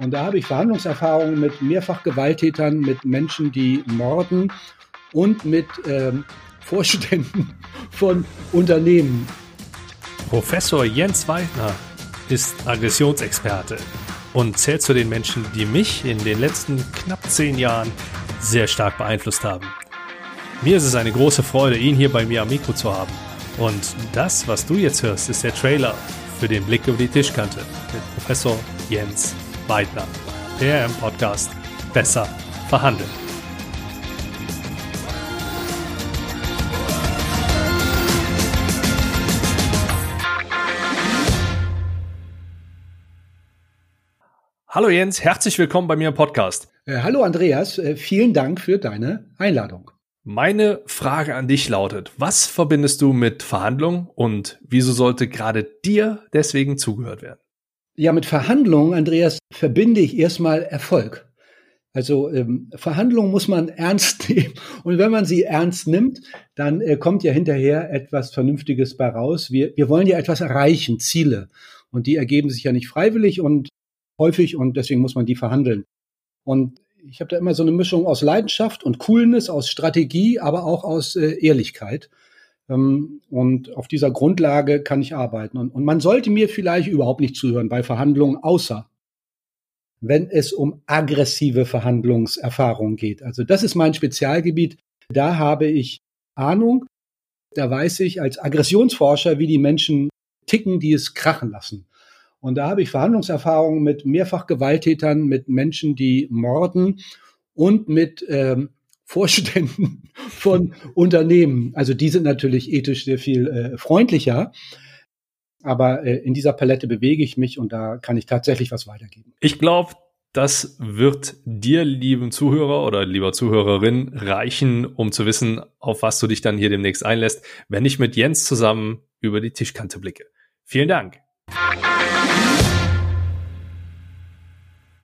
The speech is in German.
Und da habe ich Verhandlungserfahrungen mit mehrfach Gewalttätern, mit Menschen, die morden und mit ähm, Vorständen von Unternehmen. Professor Jens Weidner ist Aggressionsexperte und zählt zu den Menschen, die mich in den letzten knapp zehn Jahren sehr stark beeinflusst haben. Mir ist es eine große Freude, ihn hier bei mir am Mikro zu haben. Und das, was du jetzt hörst, ist der Trailer für den Blick über die Tischkante mit Professor Jens Weidner. Der im Podcast Besser verhandeln. Hallo Jens, herzlich willkommen bei mir im Podcast. Äh, hallo Andreas, äh, vielen Dank für deine Einladung. Meine Frage an dich lautet, was verbindest du mit Verhandlungen und wieso sollte gerade dir deswegen zugehört werden? Ja, mit Verhandlungen, Andreas, verbinde ich erstmal Erfolg. Also ähm, Verhandlungen muss man ernst nehmen. Und wenn man sie ernst nimmt, dann äh, kommt ja hinterher etwas Vernünftiges bei raus. Wir, wir wollen ja etwas erreichen, Ziele. Und die ergeben sich ja nicht freiwillig und häufig und deswegen muss man die verhandeln. Und ich habe da immer so eine Mischung aus Leidenschaft und Coolness, aus Strategie, aber auch aus äh, Ehrlichkeit. Ähm, und auf dieser Grundlage kann ich arbeiten. Und, und man sollte mir vielleicht überhaupt nicht zuhören bei Verhandlungen, außer wenn es um aggressive Verhandlungserfahrungen geht. Also das ist mein Spezialgebiet. Da habe ich Ahnung. Da weiß ich als Aggressionsforscher, wie die Menschen ticken, die es krachen lassen. Und da habe ich Verhandlungserfahrungen mit mehrfach Gewalttätern, mit Menschen, die morden und mit ähm, Vorständen von Unternehmen. Also die sind natürlich ethisch sehr viel äh, freundlicher. Aber äh, in dieser Palette bewege ich mich und da kann ich tatsächlich was weitergeben. Ich glaube, das wird dir, lieben Zuhörer oder lieber Zuhörerin, reichen, um zu wissen, auf was du dich dann hier demnächst einlässt, wenn ich mit Jens zusammen über die Tischkante blicke. Vielen Dank.